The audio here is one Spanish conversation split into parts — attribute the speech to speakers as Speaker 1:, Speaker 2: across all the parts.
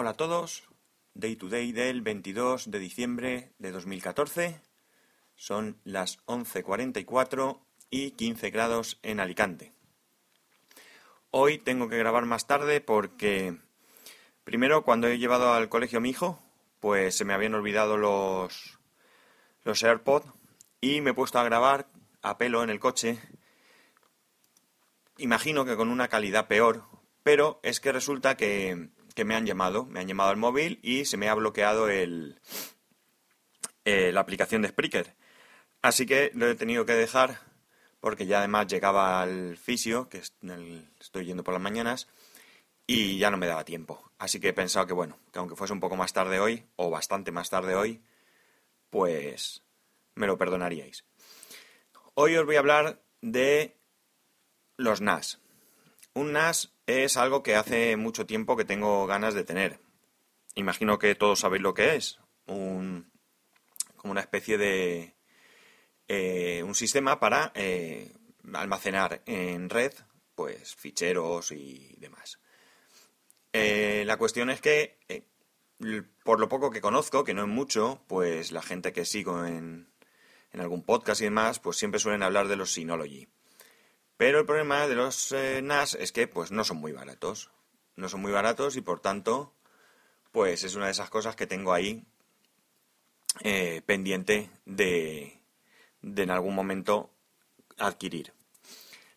Speaker 1: Hola a todos, Day to Day del 22 de diciembre de 2014. Son las 11.44 y 15 grados en Alicante. Hoy tengo que grabar más tarde porque, primero, cuando he llevado al colegio a mi hijo, pues se me habían olvidado los, los AirPods y me he puesto a grabar a pelo en el coche. Imagino que con una calidad peor, pero es que resulta que, me han llamado, me han llamado al móvil y se me ha bloqueado el, eh, la aplicación de Spreaker. Así que lo he tenido que dejar porque ya además llegaba al fisio, que estoy yendo por las mañanas, y ya no me daba tiempo. Así que he pensado que bueno, que aunque fuese un poco más tarde hoy, o bastante más tarde hoy, pues me lo perdonaríais. Hoy os voy a hablar de los NAS. Un NAS es algo que hace mucho tiempo que tengo ganas de tener. Imagino que todos sabéis lo que es. Como una especie de, eh, un sistema para eh, almacenar en red pues ficheros y demás. Eh, la cuestión es que por lo poco que conozco, que no es mucho, pues la gente que sigo en, en algún podcast y demás, pues siempre suelen hablar de los Synology. Pero el problema de los NAS es que pues no son muy baratos. No son muy baratos y por tanto, pues es una de esas cosas que tengo ahí pendiente de, de en algún momento adquirir.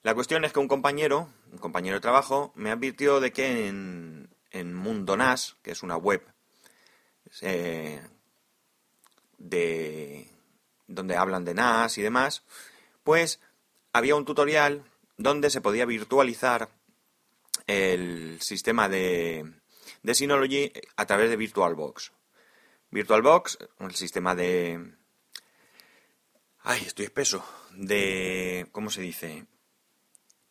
Speaker 1: La cuestión es que un compañero, un compañero de trabajo, me advirtió de que en, en Mundo NAS, que es una web eh, de donde hablan de NAS y demás, pues había un tutorial donde se podía virtualizar el sistema de, de Synology a través de VirtualBox. VirtualBox, el sistema de, Ay, estoy espeso. De. ¿Cómo se dice?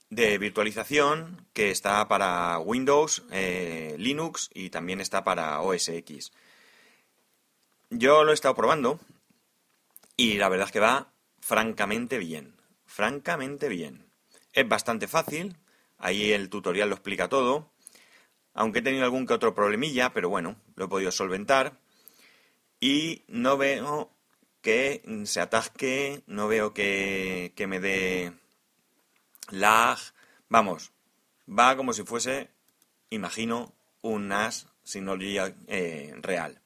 Speaker 1: De virtualización que está para Windows, eh, Linux y también está para OS X. Yo lo he estado probando y la verdad es que va francamente bien. Francamente bien. Es bastante fácil. Ahí el tutorial lo explica todo. Aunque he tenido algún que otro problemilla, pero bueno, lo he podido solventar. Y no veo que se atasque, no veo que, me dé lag. Vamos, va como si fuese, imagino, un NAS Synology eh, real.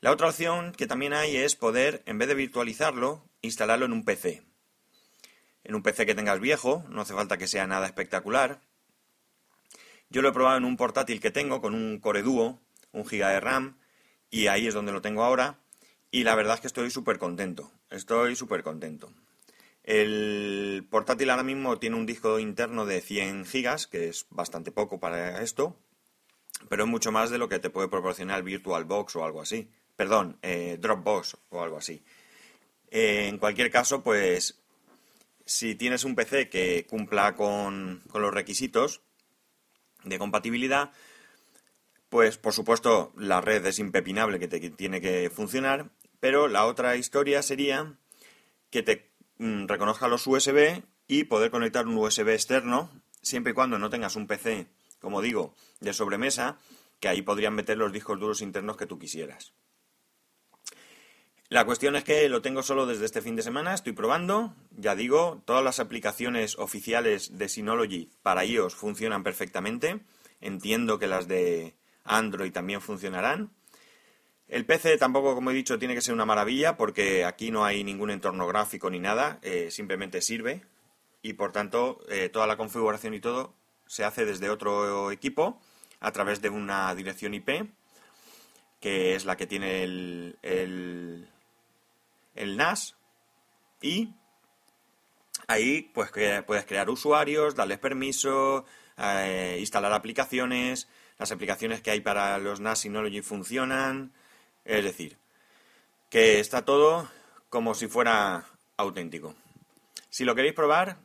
Speaker 1: La otra opción que también hay es poder, en vez de virtualizarlo, instalarlo en un PC. En un PC que tengas viejo, no hace falta que sea nada espectacular. Yo lo he probado en un portátil que tengo con un Core Duo, un GB de RAM, y ahí es donde lo tengo ahora. Y la verdad es que estoy súper contento. Estoy súper contento. El portátil ahora mismo tiene un disco interno de 100 gigas, que es bastante poco para esto, pero es mucho más de lo que te puede proporcionar VirtualBox o algo así. Perdón, eh, Dropbox o algo así. Eh, en cualquier caso, pues si tienes un PC que cumpla con, los requisitos de compatibilidad, pues por supuesto la red es impepinable que te tiene que funcionar pero la otra historia sería que te mm, reconozca los USB y poder conectar un USB externo, siempre y cuando no tengas un PC, como digo, de sobremesa, que ahí podrían meter los discos duros internos que tú quisieras. La cuestión es que lo tengo solo desde este fin de semana, estoy probando, ya digo, todas las aplicaciones oficiales de Synology para iOS funcionan perfectamente, entiendo que las de Android también funcionarán, el PC tampoco, como he dicho, tiene que ser una maravilla porque aquí no hay ningún entorno gráfico ni nada, eh, simplemente sirve. Y por tanto eh, toda la configuración y todo se hace desde otro equipo a través de una dirección IP que es la que tiene el, el, NAS y ahí pues que puedes crear usuarios, darles permiso, eh, instalar aplicaciones, las aplicaciones que hay para los NAS Synology funcionan, es decir, que está todo como si fuera auténtico. Si lo queréis probar,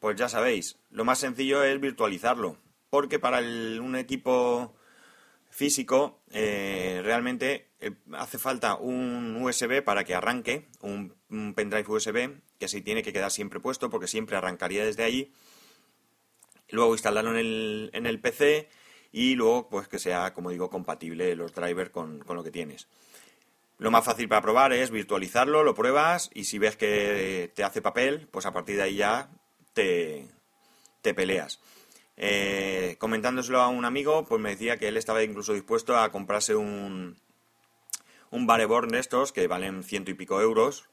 Speaker 1: pues ya sabéis, lo más sencillo es virtualizarlo, porque para un equipo físico eh, realmente eh, hace falta un USB para que arranque, un, pendrive USB que se tiene que quedar siempre puesto porque siempre arrancaría desde ahí. Luego instalarlo en el, en el PC y luego pues que sea, como digo, compatible los drivers con, lo que tienes. Lo más fácil para probar es virtualizarlo, lo pruebas y si ves que te hace papel, pues a partir de ahí ya te, te peleas. Eh, comentándoselo a un amigo, pues me decía que él estaba incluso dispuesto a comprarse un, un Bareborn de estos que valen ciento y pico euros,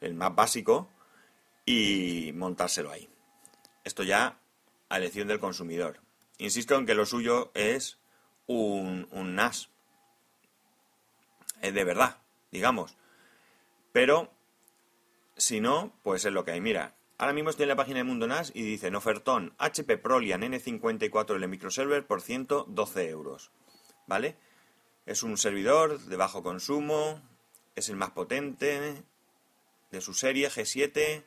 Speaker 1: el más básico, y montárselo ahí. Esto ya a elección del consumidor. Insisto en que lo suyo es un, un NAS. Es de verdad, digamos. Pero, si no, pues es lo que hay. Mira, ahora mismo estoy en la página de Mundo NAS y dice, ofertón HP Prolian N54 el microserver por 112 euros. ¿Vale? Es un servidor de bajo consumo, es el más potente de su serie G7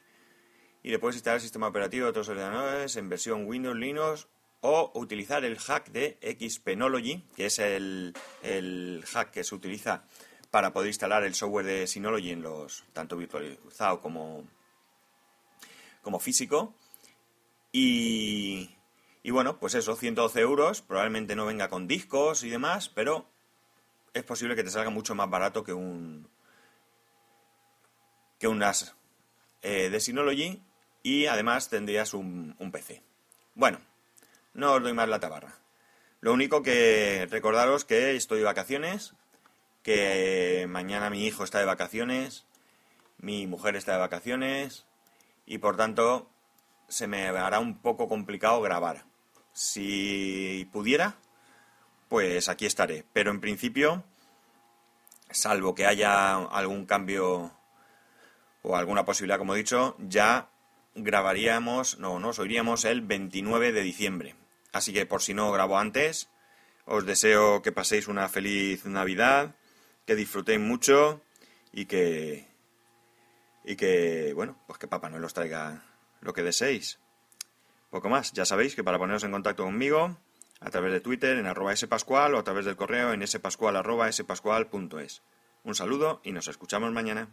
Speaker 1: y le puedes instalar el sistema operativo de otros ordenadores en versión Windows, Linux o utilizar el hack de Xpenology, que es el, hack que se utiliza para poder instalar el software de Synology en los tanto virtualizado como, como físico. Y, y bueno, pues eso, 112 euros, probablemente no venga con discos y demás, pero es posible que te salga mucho más barato que un que un NAS eh, de Synology y además tendrías un, PC. Bueno, no os doy más la tabarra. Lo único que recordaros que estoy de vacaciones, que mañana mi hijo está de vacaciones, mi mujer está de vacaciones y por tanto se me hará un poco complicado grabar. Si pudiera, pues aquí estaré. Pero en principio, salvo que haya algún cambio o alguna posibilidad, como he dicho, ya grabaríamos, no, nos oiríamos el 29 de diciembre. Así que por si no grabo antes, os deseo que paséis una feliz Navidad, que disfrutéis mucho y que y que bueno, pues que Papá Noel os traiga lo que deseéis. Poco más, ya sabéis que para poneros en contacto conmigo a través de Twitter en arroba spascual o a través del correo en spascual arroba spascual.es. Un saludo y nos escuchamos mañana.